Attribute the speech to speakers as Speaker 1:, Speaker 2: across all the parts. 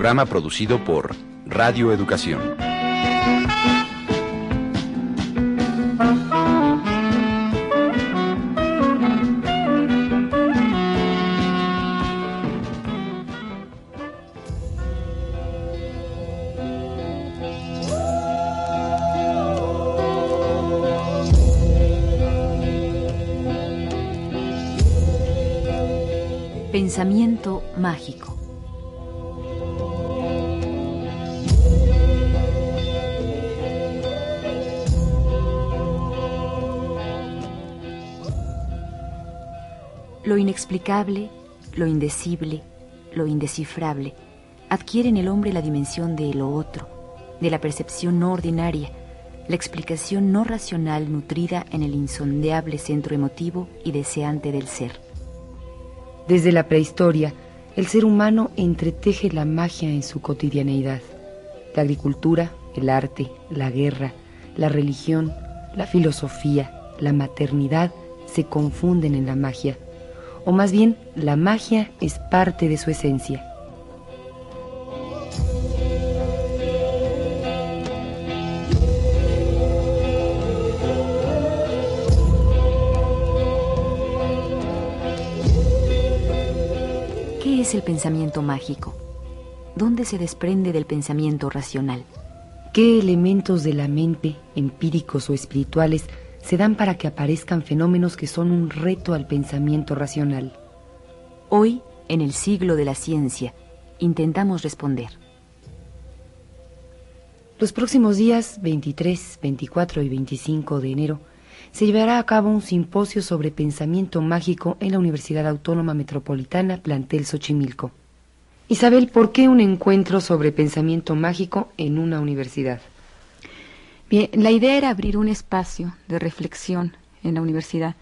Speaker 1: Programa producido por Radio Educación.
Speaker 2: Pensamiento mágico. Lo inexplicable, lo indecible, lo indescifrable adquiere en el hombre la dimensión de lo otro, de la percepción no ordinaria, la explicación no racional nutrida en el insondeable centro emotivo y deseante del ser.
Speaker 3: Desde la prehistoria, el ser humano entreteje la magia en su cotidianeidad. La agricultura, el arte, la guerra, la religión, la filosofía, la maternidad se confunden en la magia, o más bien la magia es parte de su esencia.
Speaker 2: ¿Qué es el pensamiento mágico? ¿Dónde se desprende del pensamiento racional?
Speaker 3: ¿Qué elementos de la mente, empíricos o espirituales, se dan para que aparezcan fenómenos que son un reto al pensamiento racional?
Speaker 2: Hoy, en el siglo de la ciencia, intentamos responder.
Speaker 3: Los próximos días 23, 24 y 25 de enero se llevará a cabo un simposio sobre pensamiento mágico en la Universidad Autónoma Metropolitana Plantel Xochimilco. Isabel, ¿por qué un encuentro sobre pensamiento mágico en una universidad?
Speaker 4: Bien, la idea era abrir un espacio de reflexión en la universidad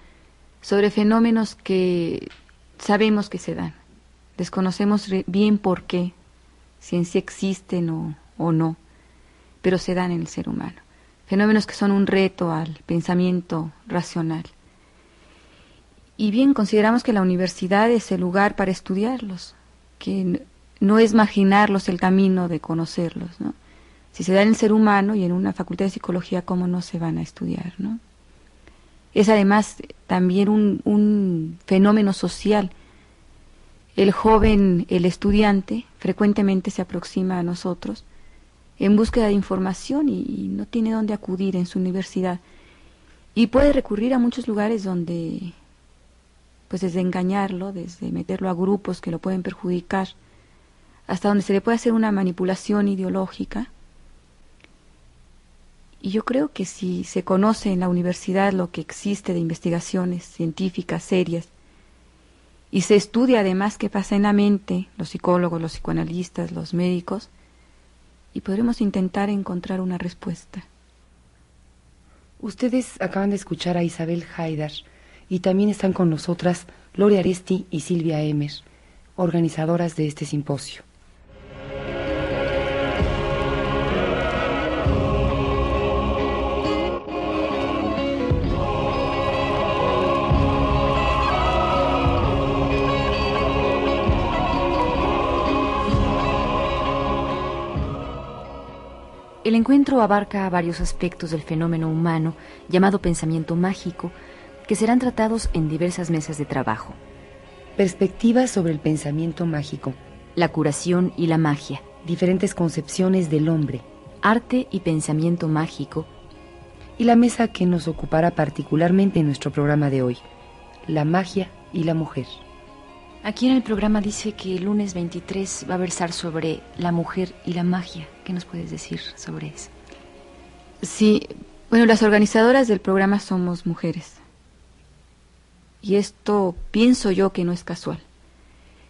Speaker 4: sobre fenómenos que sabemos que se dan. Desconocemos bien por qué, si en sí existen o, o no, pero se dan en el ser humano fenómenos que son un reto al pensamiento racional. Y bien, consideramos que la universidad es el lugar para estudiarlos, que no es marginarlos el camino de conocerlos, ¿no? Si se da en el ser humano y en una facultad de psicología, ¿cómo no se van a estudiar, no? Es además también un, un fenómeno social. El joven, el estudiante, frecuentemente se aproxima a nosotros en búsqueda de información y, no tiene dónde acudir en su universidad. Y puede recurrir a muchos lugares donde, pues desde engañarlo, desde meterlo a grupos que lo pueden perjudicar, hasta donde se le puede hacer una manipulación ideológica. Y yo creo que si se conoce en la universidad lo que existe de investigaciones científicas serias, y se estudia además qué pasa en la mente, los psicólogos, los psicoanalistas, los médicos, y podremos intentar encontrar una respuesta.
Speaker 3: Ustedes acaban de escuchar a Isabel Haidar y también están con nosotras Lore Aresti y Silvia Emer, organizadoras de este simposio.
Speaker 2: El encuentro abarca varios aspectos del fenómeno humano llamado pensamiento mágico que serán tratados en diversas mesas de trabajo.
Speaker 3: Perspectivas sobre el pensamiento mágico.
Speaker 2: La curación y la magia.
Speaker 3: Diferentes concepciones del hombre.
Speaker 2: Arte y pensamiento mágico.
Speaker 3: Y la mesa que nos ocupará particularmente en nuestro programa de hoy. La magia y la mujer.
Speaker 2: Aquí en el programa dice que el lunes 23 va a versar sobre la mujer y la magia. ¿Qué nos puedes decir sobre eso?
Speaker 4: Sí, bueno, las organizadoras del programa somos mujeres. Y esto pienso yo que no es casual.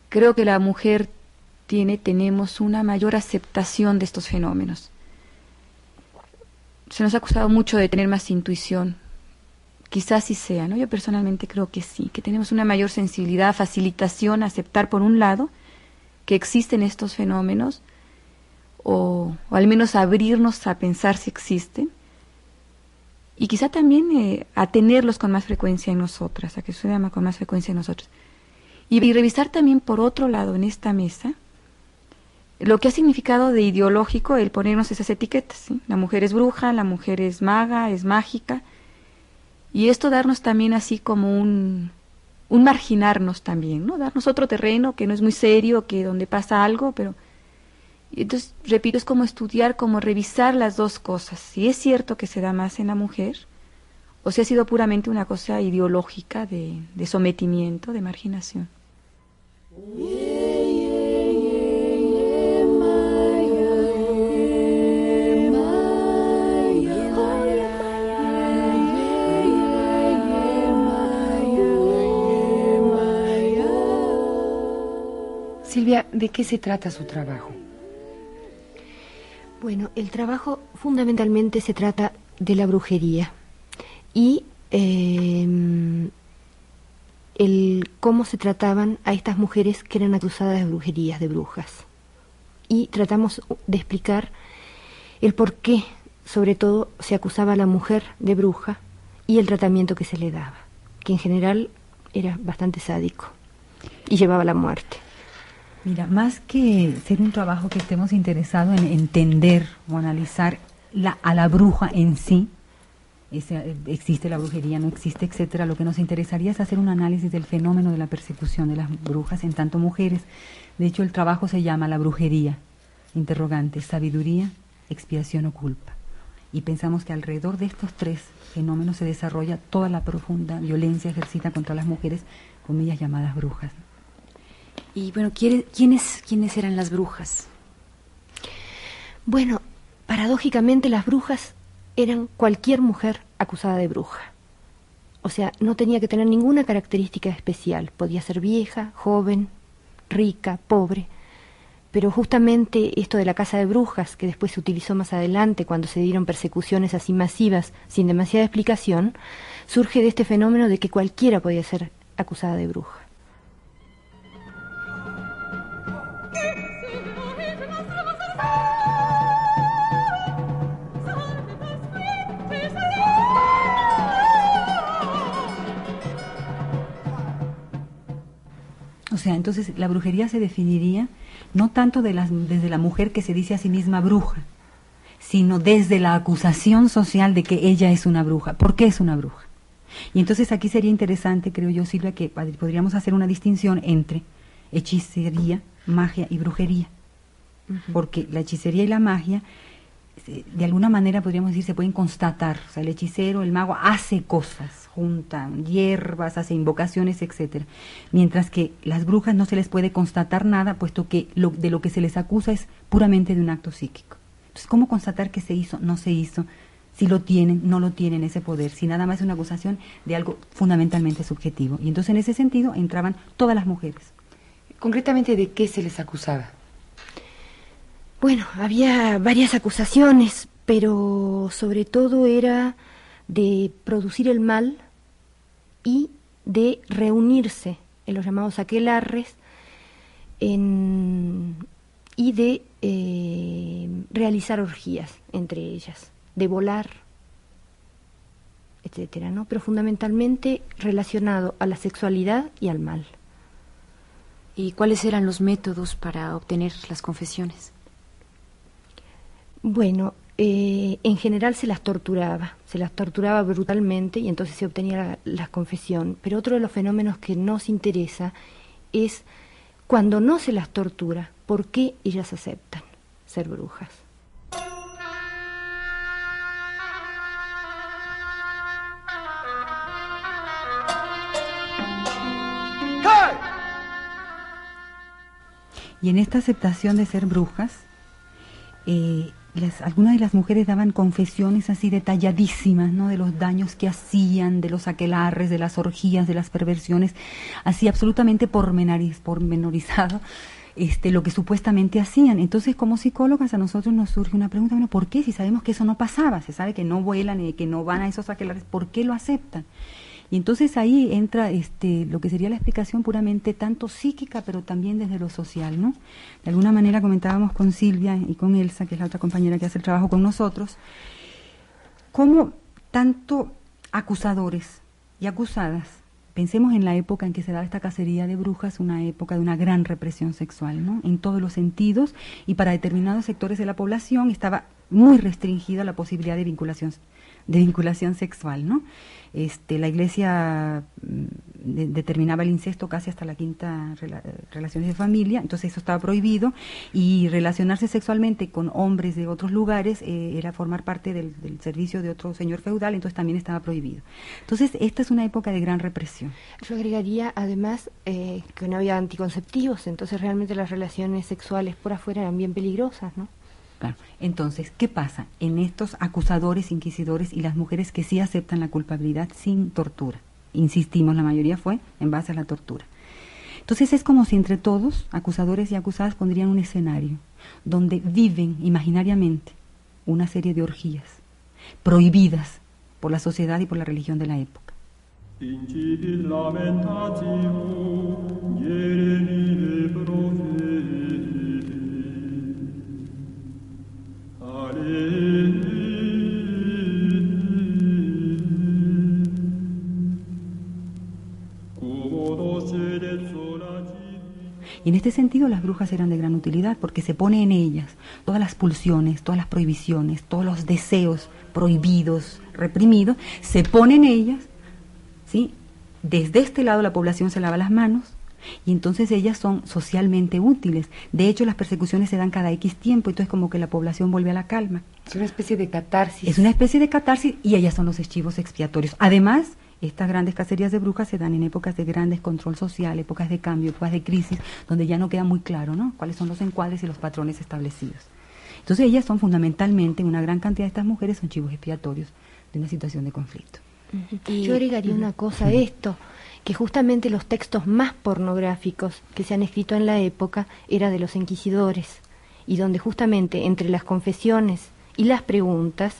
Speaker 4: Creo que la mujer tiene, tenemos una mayor aceptación de estos fenómenos. Se nos ha acusado mucho de tener más intuición. Quizás sí sea, ¿no? Yo personalmente creo que sí, que tenemos una mayor sensibilidad, facilitación, aceptar por un lado que existen estos fenómenos, o, al menos abrirnos a pensar si existen, y quizá también eh, a tenerlos con más frecuencia en nosotras, a que suceda con más frecuencia en nosotros. Y, revisar también por otro lado en esta mesa lo que ha significado de ideológico el ponernos esas etiquetas. La mujer es bruja, la mujer es maga, es mágica, y esto darnos también así como un, un marginarnos también, ¿no? Darnos otro terreno que no es muy serio, que donde pasa algo, pero entonces, repito, es como estudiar, como revisar las dos cosas. Si es cierto que se da más en la mujer, o si ha sido puramente una cosa ideológica de, de sometimiento, de marginación.
Speaker 3: ¿De qué se trata su trabajo?
Speaker 5: Bueno, el trabajo fundamentalmente se trata de la brujería y em, el cómo se trataban a estas mujeres que eran acusadas de brujerías, de brujas. Y tratamos de explicar el por qué, sobre todo, se acusaba a la mujer de bruja y el tratamiento que se le daba, que en general era bastante sádico y llevaba a la muerte.
Speaker 6: Mira, más que ser un trabajo que estemos interesados en entender o analizar la, a la bruja en sí, existe la brujería, no existe, etcétera, lo que nos interesaría es hacer un análisis del fenómeno de la persecución de las brujas en tanto mujeres. De hecho, el trabajo se llama la brujería, interrogante, sabiduría, expiación o culpa. Y pensamos que alrededor de estos tres fenómenos se desarrolla toda la profunda violencia ejercida contra las mujeres, comillas llamadas brujas.
Speaker 2: Y bueno, ¿quiénes, ¿quiénes eran las brujas?
Speaker 5: Bueno, paradójicamente las brujas eran cualquier mujer acusada de bruja. O sea, no tenía que tener ninguna característica especial. Podía ser vieja, joven, rica, pobre. Pero justamente esto de la casa de brujas, que después se utilizó más adelante cuando se dieron persecuciones así masivas sin demasiada explicación, surge de este fenómeno de que cualquiera podía ser acusada de bruja.
Speaker 6: Sea, entonces la brujería se definiría no tanto de desde la mujer que se dice a sí misma bruja, sino desde la acusación social de que ella es una bruja. ¿Por qué es una bruja? Y entonces aquí sería interesante, creo yo, Silvia, que podríamos hacer una distinción entre hechicería, magia y brujería. Porque la hechicería y la magia de alguna manera podríamos decir se pueden constatar. O sea, el hechicero, el mago hace cosas, junta hierbas, hace invocaciones, etcétera. Mientras que las brujas no se les puede constatar nada, puesto que de lo que se les acusa es puramente de un acto psíquico. Entonces, ¿cómo constatar que se hizo, no se hizo? Si lo tienen, no lo tienen ese poder, si nada más es una acusación de algo fundamentalmente subjetivo. Y entonces en ese sentido entraban todas las mujeres.
Speaker 3: Concretamente, ¿de qué se les acusaba?
Speaker 5: Bueno, había varias acusaciones, pero sobre todo era de producir el mal y de reunirse en los llamados aquelarres y de eh, realizar orgías entre ellas, de volar, etcétera, ¿no? Pero fundamentalmente relacionado a la sexualidad y al mal.
Speaker 2: ¿Y cuáles eran los métodos para obtener las confesiones?
Speaker 5: Bueno, eh, en general se las torturaba, se las torturaba brutalmente y entonces se obtenía la, confesión. Pero otro de los fenómenos que nos interesa es cuando no se las tortura, ¿por qué ellas aceptan ser brujas?
Speaker 6: Y en esta aceptación de ser brujas, eh, algunas de las mujeres daban confesiones así detalladísimas, ¿no? De los daños que hacían, de los aquelarres, de las orgías, de las perversiones, así absolutamente pormenorizado, este, lo que supuestamente hacían. Entonces, como psicólogas, a nosotros nos surge una pregunta, bueno, ¿por qué? Si sabemos que eso no pasaba, se sabe que no vuelan y que no van a esos aquelares, ¿por qué lo aceptan? Y entonces ahí entra este, lo que sería la explicación puramente tanto psíquica, pero también desde lo social, ¿no? De alguna manera comentábamos con Silvia y con Elsa, que es la otra compañera que hace el trabajo con nosotros, cómo tanto acusadores y acusadas Pensemos en la época en que se daba esta cacería de brujas, una época de una gran represión sexual, ¿no? En todos los sentidos y para determinados sectores de la población estaba muy restringida la posibilidad de vinculación de vinculación sexual, ¿no? Este, la Iglesia mm, determinaba el incesto casi hasta la quinta relaciones de familia, entonces eso estaba prohibido y relacionarse sexualmente con hombres de otros lugares eh, era formar parte del, servicio de otro señor feudal, entonces también estaba prohibido. Entonces esta es una época de gran represión.
Speaker 5: Yo agregaría además eh, que no había anticonceptivos, entonces realmente las relaciones sexuales por afuera eran bien peligrosas, ¿no?
Speaker 6: Claro. Entonces, ¿qué pasa en estos acusadores, inquisidores y las mujeres que sí aceptan la culpabilidad sin tortura? Insistimos, la mayoría fue en base a la tortura. Entonces es como si entre todos, acusadores y acusadas, pondrían un escenario donde viven imaginariamente una serie de orgías prohibidas por la sociedad y por la religión de la época. Y en este sentido las brujas eran de gran utilidad porque se pone en ellas todas las pulsiones, todas las prohibiciones, todos los deseos prohibidos, reprimidos, se pone en ellas, ¿sí? Desde este lado la población se lava las manos, y entonces ellas son socialmente útiles. De hecho, las persecuciones se dan cada X tiempo, entonces como que la población vuelve a la calma.
Speaker 3: Es una especie de catarsis.
Speaker 6: Es una especie de catarsis y ellas son los archivos expiatorios. Además, estas grandes cacerías de brujas se dan en épocas de gran descontrol social, épocas de cambio, épocas de crisis, donde ya no queda muy claro ¿no? cuáles son los encuadres y los patrones establecidos. Entonces ellas son fundamentalmente, una gran cantidad de estas mujeres son chivos expiatorios de una situación de conflicto.
Speaker 5: Yo agregaría una cosa a esto, que justamente los textos más pornográficos que se han escrito en la época eran de los inquisidores, y donde justamente entre las confesiones y las preguntas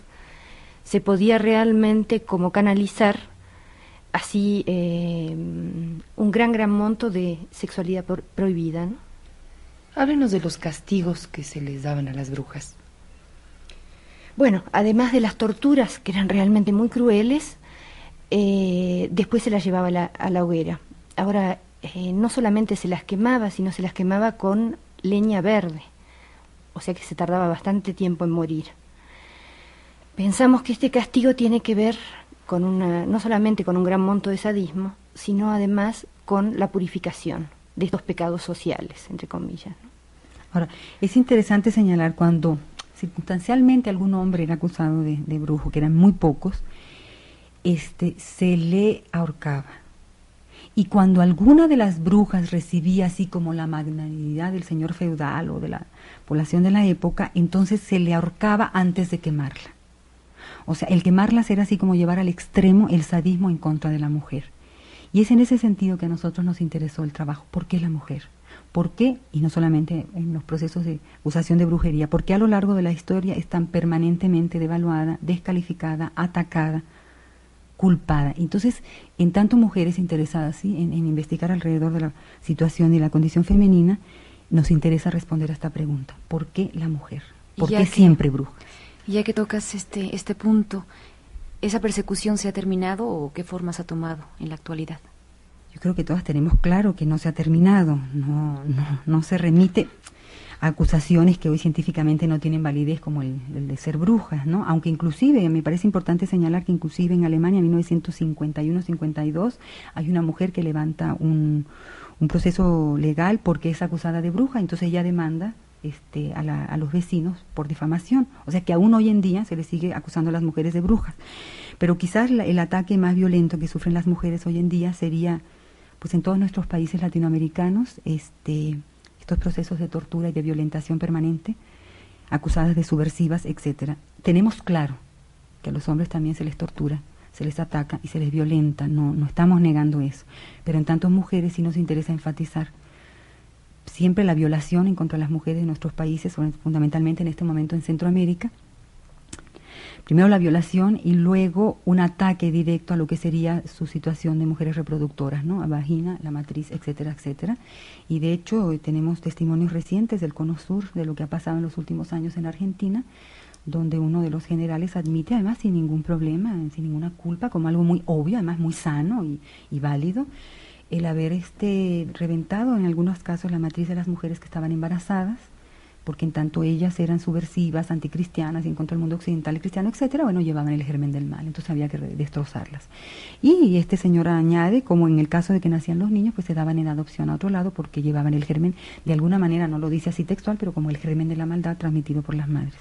Speaker 5: se podía realmente como canalizar así eh, un gran, gran monto de sexualidad prohibida. ¿no?
Speaker 3: Háblenos de los castigos que se les daban a las brujas.
Speaker 5: Bueno, además de las torturas, que eran realmente muy crueles, eh, después se las llevaba a la, hoguera. Ahora, eh, no solamente se las quemaba, sino se las quemaba con leña verde, o sea que se tardaba bastante tiempo en morir. Pensamos que este castigo tiene que ver con una, no solamente con un gran monto de sadismo, sino además con la purificación de estos pecados sociales, entre comillas.
Speaker 6: Ahora, es interesante señalar cuando circunstancialmente algún hombre era acusado de, brujo, que eran muy pocos, este, se le ahorcaba. Y cuando alguna de las brujas recibía así como la magnanimidad del señor feudal o de la población de la época, entonces se le ahorcaba antes de quemarla. O sea, el quemarlas era así como llevar al extremo el sadismo en contra de la mujer. Y es en ese sentido que a nosotros nos interesó el trabajo. ¿Por qué la mujer? ¿Por qué? Y no solamente en los procesos de acusación de brujería, porque a lo largo de la historia están permanentemente devaluada, descalificada, atacada, culpada. Entonces, en tanto mujeres interesadas en, investigar alrededor de la situación y la condición femenina, nos interesa responder a esta pregunta. ¿Por qué la mujer? ¿Por qué siempre bruja?
Speaker 2: Ya que tocas este, este punto, ¿esa persecución se ha terminado o qué formas ha tomado en la actualidad?
Speaker 6: Yo creo que todas tenemos claro que no se ha terminado, no, no, no se remite a acusaciones que hoy científicamente no tienen validez como el, de ser brujas, ¿no? Aunque inclusive, me parece importante señalar que inclusive en Alemania en 1951-52 hay una mujer que levanta un, un proceso legal porque es acusada de bruja, entonces ella demanda este, a, los vecinos por difamación. O sea que aún hoy en día se les sigue acusando a las mujeres de brujas. Pero quizás el ataque más violento que sufren las mujeres hoy en día sería, pues en todos nuestros países latinoamericanos, este, estos procesos de tortura y de violentación permanente, acusadas de subversivas, etcétera. Tenemos claro que a los hombres también se les tortura, se les ataca y se les violenta, no, no estamos negando eso. Pero en tantas mujeres sí nos interesa enfatizar siempre la violación en contra de las mujeres en nuestros países, fundamentalmente en este momento en Centroamérica. Primero la violación y luego un ataque directo a lo que sería su situación de mujeres reproductoras, ¿no? A vagina, la matriz, etcétera, etcétera. Y de hecho tenemos testimonios recientes del Cono Sur de lo que ha pasado en los últimos años en Argentina, donde uno de los generales admite, además sin ningún problema, sin ninguna culpa, como algo muy obvio, además muy sano y, y válido, el haber este reventado en algunos casos la matriz de las mujeres que estaban embarazadas, porque en tanto ellas eran subversivas, anticristianas en contra del mundo occidental y cristiano, etcétera, bueno, llevaban el germen del mal, entonces había que destrozarlas. Y este señor añade, como en el caso de que nacían los niños, pues se daban en adopción a otro lado porque llevaban el germen, de alguna manera, no lo dice así textual, pero como el germen de la maldad transmitido por las madres.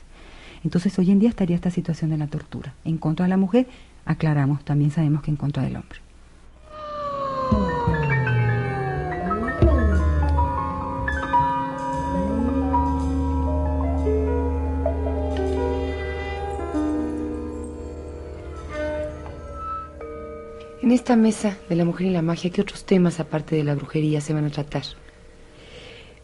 Speaker 6: Entonces hoy en día estaría esta situación de la tortura. En contra de la mujer, aclaramos, también sabemos que en contra del hombre.
Speaker 3: En esta mesa de la mujer y la magia, ¿qué otros temas aparte de la brujería se van a tratar?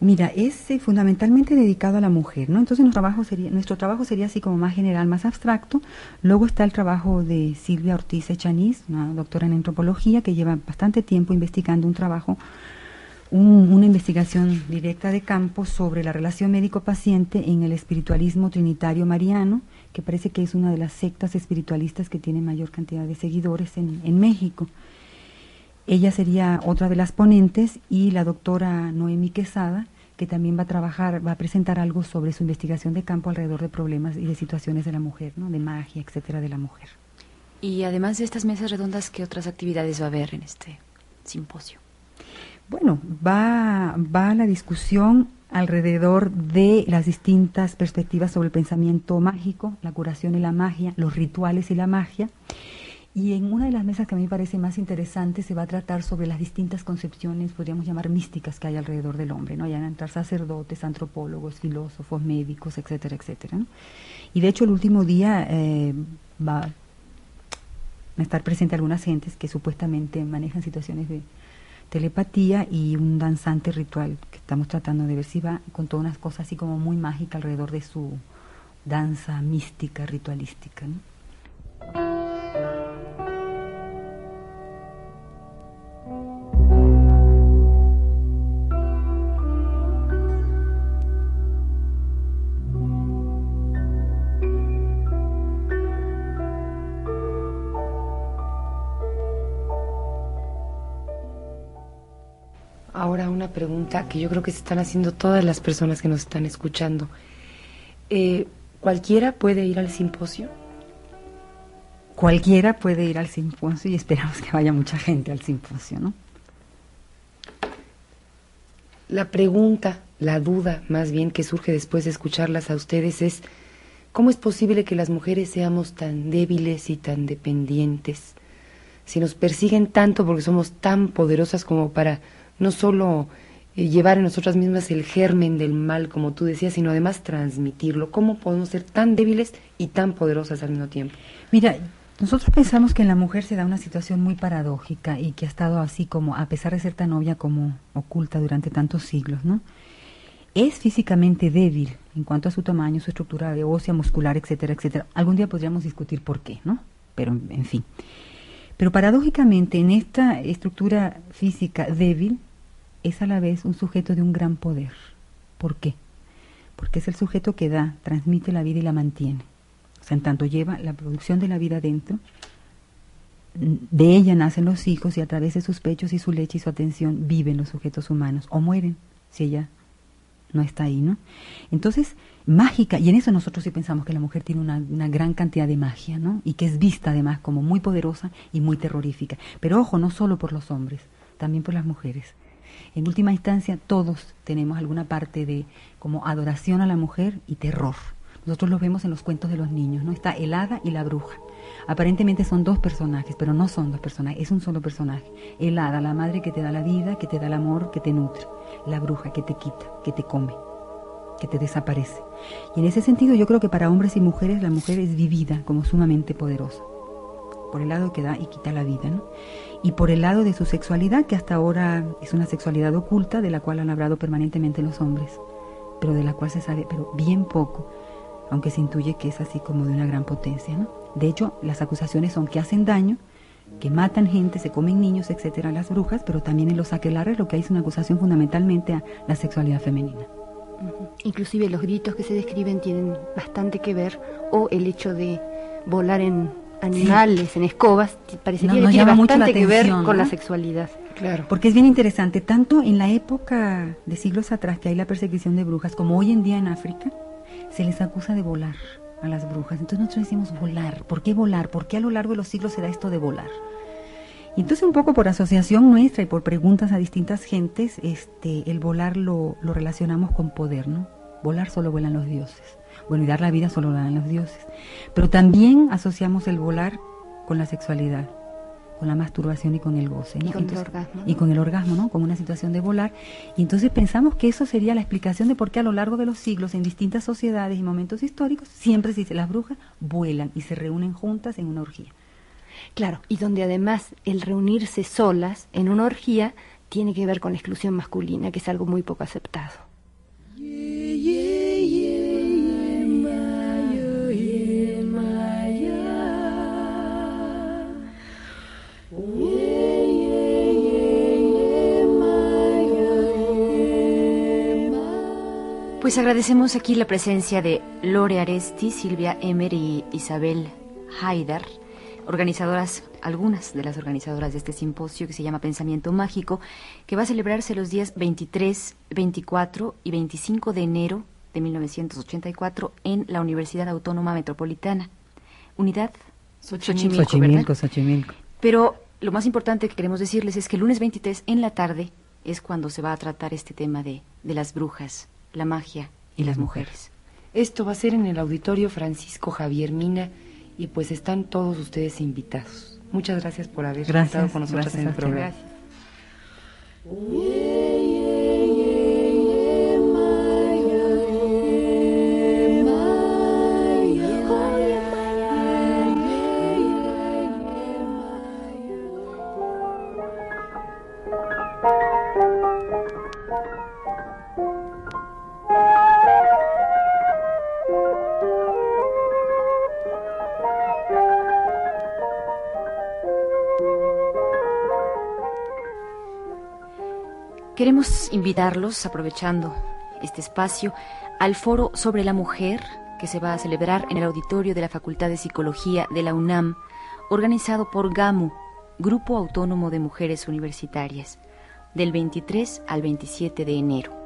Speaker 6: Mira, es eh, fundamentalmente dedicado a la mujer, ¿no? Entonces nuestro trabajo, sería, nuestro trabajo sería así como más general, más abstracto. Luego está el trabajo de Silvia Ortiz Echaniz, una doctora en antropología que lleva bastante tiempo investigando un trabajo, una investigación directa de campo sobre la relación médico-paciente en el espiritualismo trinitario mariano, que parece que es una de las sectas espiritualistas que tiene mayor cantidad de seguidores en, en México. Ella sería otra de las ponentes y la doctora Noemi Quesada, que también va a trabajar, va a presentar algo sobre su investigación de campo alrededor de problemas y de situaciones de la mujer, ¿no? de magia, etcétera, de la mujer.
Speaker 2: Y además de estas mesas redondas, ¿qué otras actividades va a haber en este simposio?
Speaker 6: Bueno, va, va la discusión alrededor de las distintas perspectivas sobre el pensamiento mágico, la curación y la magia, los rituales y la magia. Y en una de las mesas que a mí me parece más interesante se va a tratar sobre las distintas concepciones, podríamos llamar místicas, que hay alrededor del hombre, ¿no? Ya a entrar sacerdotes, antropólogos, filósofos, médicos, etcétera, etcétera. Y de hecho el último día eh, va a estar presente algunas gentes que supuestamente manejan situaciones de telepatía y un danzante ritual que estamos tratando de ver si va con todas unas cosas así como muy mágicas alrededor de su danza mística, ritualística. ¿no?
Speaker 3: Pregunta que yo creo que se están haciendo todas las personas que nos están escuchando. Eh, ¿Cualquiera puede ir al simposio?
Speaker 6: Cualquiera puede ir al simposio y esperamos que vaya mucha gente al simposio, ¿no?
Speaker 3: La pregunta, la duda más bien que surge después de escucharlas a ustedes es, ¿cómo es posible que las mujeres seamos tan débiles y tan dependientes? Si nos persiguen tanto porque somos tan poderosas como para no solo eh, llevar en nosotras mismas el germen del mal, como tú decías, sino además transmitirlo. ¿Cómo podemos ser tan débiles y tan poderosas al mismo tiempo?
Speaker 6: Mira, nosotros pensamos que en la mujer se da una situación muy paradójica y que ha estado así como, a pesar de ser tan obvia como oculta durante tantos siglos, ¿no? Es físicamente débil en cuanto a su tamaño, su estructura de ósea, muscular, etcétera, etcétera. Algún día podríamos discutir por qué, ¿no? Pero, en fin. Pero paradójicamente, en esta estructura física débil, es a la vez un sujeto de un gran poder. ¿Por qué? Porque es el sujeto que da, transmite la vida y la mantiene. O sea, en tanto lleva la producción de la vida dentro, de ella nacen los hijos y a través de sus pechos y su leche y su atención viven los sujetos humanos o mueren si ella no está ahí, ¿no? Entonces, mágica, y en eso nosotros sí pensamos que la mujer tiene una, una, gran cantidad de magia, ¿no? Y que es vista además como muy poderosa y muy terrorífica. Pero ojo, no solo por los hombres, también por las mujeres. En última instancia, todos tenemos alguna parte de como adoración a la mujer y terror. Nosotros los vemos en los cuentos de los niños, ¿no? Está el hada y la bruja. Aparentemente son dos personajes, pero no son dos personajes, es un solo personaje. El hada, la madre que te da la vida, que te da el amor, que te nutre. La bruja que te quita, que te come, que te desaparece. Y en ese sentido yo creo que para hombres y mujeres la mujer es vivida como sumamente poderosa, por el lado que da y quita la vida, y por el lado de su sexualidad, que hasta ahora es una sexualidad oculta de la cual han hablado permanentemente los hombres, pero de la cual se sabe pero bien poco, aunque se intuye que es así como de una gran potencia. De hecho, las acusaciones son que hacen daño, que matan gente, se comen niños, etcétera, las brujas, pero también en los aquelarres lo que hay es una acusación fundamentalmente a la sexualidad femenina.
Speaker 5: Inclusive los gritos que se describen tienen bastante que ver, o el hecho de volar en animales, en escobas, parecería que tiene bastante que ver con la sexualidad.
Speaker 6: Claro. Porque es bien interesante, tanto en la época de siglos atrás que hay la persecución de brujas, como hoy en día en África, se les acusa de volar a las brujas. Entonces nosotros decimos volar. ¿Por qué volar? ¿Por qué a lo largo de los siglos se da esto de volar? Y entonces un poco por asociación nuestra y por preguntas a distintas gentes, este, el volar lo, lo relacionamos con poder, ¿no? Volar solo vuelan los dioses. Bueno, y dar la vida solo lo dan los dioses. Pero también asociamos el volar con la sexualidad, con la masturbación y con el goce.
Speaker 5: Y con el orgasmo.
Speaker 6: Y con el orgasmo, ¿no? Como una situación de volar. Y entonces pensamos que eso sería la explicación de por qué a lo largo de los siglos, en distintas sociedades y momentos históricos, siempre se dice las brujas vuelan y se reúnen juntas en una orgía.
Speaker 5: Claro, y donde además el reunirse solas en una orgía tiene que ver con la exclusión masculina, que es algo muy poco aceptado.
Speaker 2: Pues agradecemos aquí la presencia de Lore Aresti, Silvia Emer y Isabel Haidar, organizadoras, algunas de las organizadoras de este simposio que se llama Pensamiento Mágico, que va a celebrarse los días 23, 24 y 25 de enero de 1984 en la Universidad Autónoma Metropolitana. Unidad
Speaker 3: Xochimilco, Xochimilco, Xochimilco.
Speaker 2: Pero lo más importante que queremos decirles es que el lunes 23 en la tarde es cuando se va a tratar este tema de, de las brujas la magia y las mujeres.
Speaker 3: Esto va a ser en el auditorio Francisco Javier Mina y pues están todos ustedes invitados. Muchas gracias por haber estado con nosotros en el programa.
Speaker 2: Queremos invitarlos, aprovechando este espacio, al foro sobre la mujer que se va a celebrar en el auditorio de la Facultad de Psicología de la UNAM, organizado por GAMU, Grupo Autónomo de Mujeres Universitarias, del 23 al 27 de enero,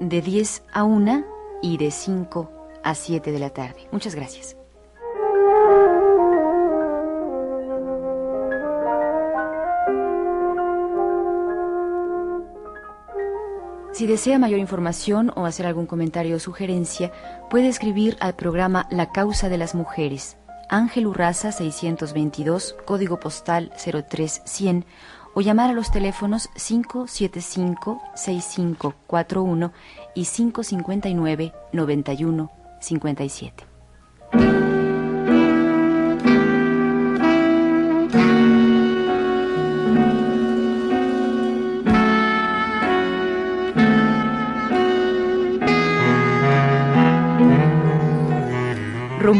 Speaker 2: de 10 a 1 y de 5 a 7 de la tarde. Muchas gracias. Si desea mayor información o hacer algún comentario o sugerencia, puede escribir al programa La Causa de las Mujeres, Ángel Urraza 622, código postal 03100, o llamar a los teléfonos 575-6541 y 559-9157.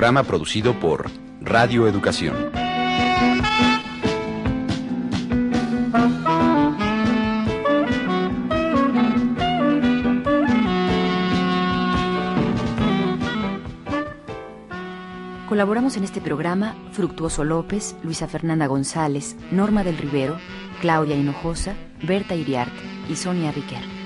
Speaker 1: Programa producido por Radio Educación.
Speaker 2: Colaboramos en este programa Fructuoso López, Luisa Fernanda González, Norma del Rivero, Claudia Hinojosa, Berta Iriart y Sonia Riquer.